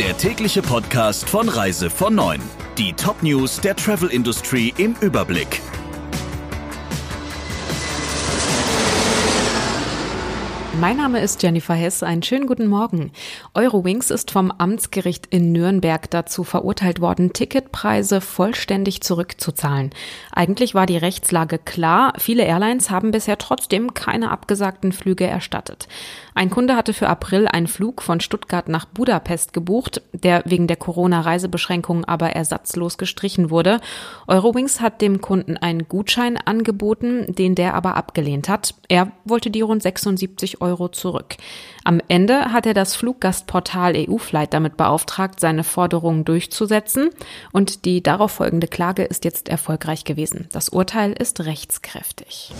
der tägliche Podcast von Reise von 9. Die Top-News der Travel Industry im Überblick. Mein Name ist Jennifer Hess. Einen schönen guten Morgen. Eurowings ist vom Amtsgericht in Nürnberg dazu verurteilt worden, Ticketpreise vollständig zurückzuzahlen. Eigentlich war die Rechtslage klar. Viele Airlines haben bisher trotzdem keine abgesagten Flüge erstattet. Ein Kunde hatte für April einen Flug von Stuttgart nach Budapest gebucht, der wegen der Corona-Reisebeschränkungen aber ersatzlos gestrichen wurde. Eurowings hat dem Kunden einen Gutschein angeboten, den der aber abgelehnt hat. Er wollte die rund 76 Euro zurück. Am Ende hat er das Fluggastportal EU-Flight damit beauftragt, seine Forderungen durchzusetzen und die darauf folgende Klage ist jetzt erfolgreich gewesen. Das Urteil ist rechtskräftig.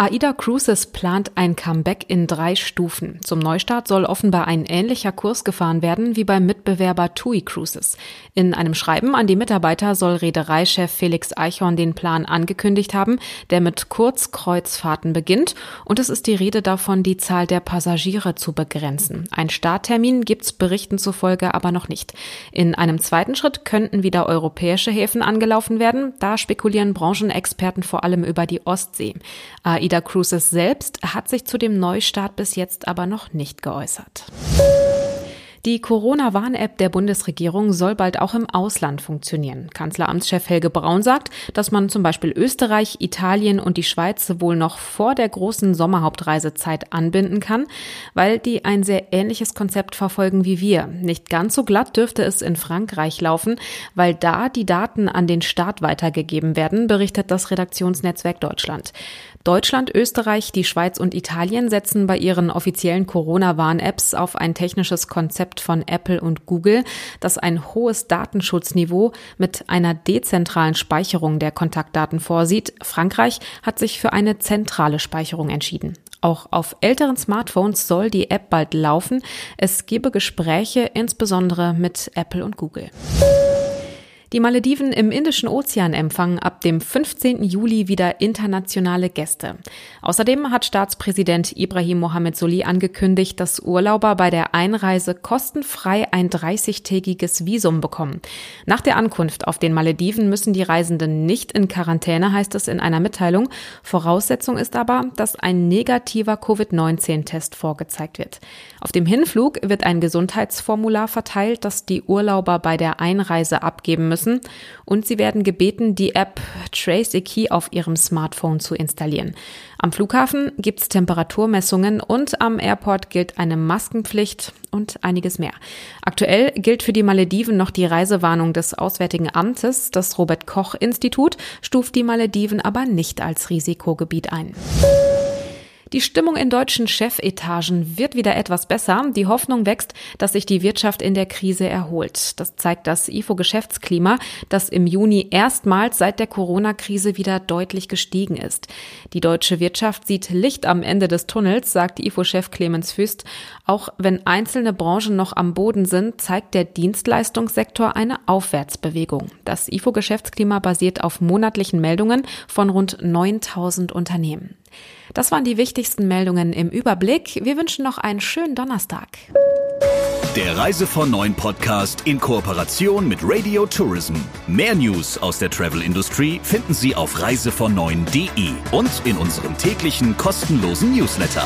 AIDA Cruises plant ein Comeback in drei Stufen. Zum Neustart soll offenbar ein ähnlicher Kurs gefahren werden wie beim Mitbewerber TUI Cruises. In einem Schreiben an die Mitarbeiter soll Reedereichef Felix Eichhorn den Plan angekündigt haben, der mit Kurzkreuzfahrten beginnt. Und es ist die Rede davon, die Zahl der Passagiere zu begrenzen. Ein Starttermin gibt's Berichten zufolge aber noch nicht. In einem zweiten Schritt könnten wieder europäische Häfen angelaufen werden. Da spekulieren Branchenexperten vor allem über die Ostsee. AIDA Cruises selbst hat sich zu dem Neustart bis jetzt aber noch nicht geäußert. Die Corona-Warn-App der Bundesregierung soll bald auch im Ausland funktionieren. Kanzleramtschef Helge Braun sagt, dass man zum Beispiel Österreich, Italien und die Schweiz wohl noch vor der großen Sommerhauptreisezeit anbinden kann, weil die ein sehr ähnliches Konzept verfolgen wie wir. Nicht ganz so glatt dürfte es in Frankreich laufen, weil da die Daten an den Staat weitergegeben werden, berichtet das Redaktionsnetzwerk Deutschland. Deutschland, Österreich, die Schweiz und Italien setzen bei ihren offiziellen Corona-Warn-Apps auf ein technisches Konzept von Apple und Google, das ein hohes Datenschutzniveau mit einer dezentralen Speicherung der Kontaktdaten vorsieht. Frankreich hat sich für eine zentrale Speicherung entschieden. Auch auf älteren Smartphones soll die App bald laufen. Es gebe Gespräche, insbesondere mit Apple und Google. Die Malediven im Indischen Ozean empfangen ab dem 15. Juli wieder internationale Gäste. Außerdem hat Staatspräsident Ibrahim Mohamed Soli angekündigt, dass Urlauber bei der Einreise kostenfrei ein 30-tägiges Visum bekommen. Nach der Ankunft auf den Malediven müssen die Reisenden nicht in Quarantäne, heißt es in einer Mitteilung. Voraussetzung ist aber, dass ein negativer Covid-19-Test vorgezeigt wird. Auf dem Hinflug wird ein Gesundheitsformular verteilt, das die Urlauber bei der Einreise abgeben müssen müssen und sie werden gebeten, die App Trace a Key auf ihrem Smartphone zu installieren. Am Flughafen gibt es Temperaturmessungen und am Airport gilt eine Maskenpflicht und einiges mehr. Aktuell gilt für die Malediven noch die Reisewarnung des Auswärtigen Amtes. Das Robert Koch Institut stuft die Malediven aber nicht als Risikogebiet ein. Die Stimmung in deutschen Chefetagen wird wieder etwas besser. Die Hoffnung wächst, dass sich die Wirtschaft in der Krise erholt. Das zeigt das IFO-Geschäftsklima, das im Juni erstmals seit der Corona-Krise wieder deutlich gestiegen ist. Die deutsche Wirtschaft sieht Licht am Ende des Tunnels, sagt IFO-Chef Clemens Füst. Auch wenn einzelne Branchen noch am Boden sind, zeigt der Dienstleistungssektor eine Aufwärtsbewegung. Das IFO-Geschäftsklima basiert auf monatlichen Meldungen von rund 9000 Unternehmen. Das waren die wichtigsten Meldungen im Überblick. Wir wünschen noch einen schönen Donnerstag. Der Reise von Neuen Podcast in Kooperation mit Radio Tourism. Mehr News aus der Travel Industry finden Sie auf reisevon9.de und in unserem täglichen kostenlosen Newsletter.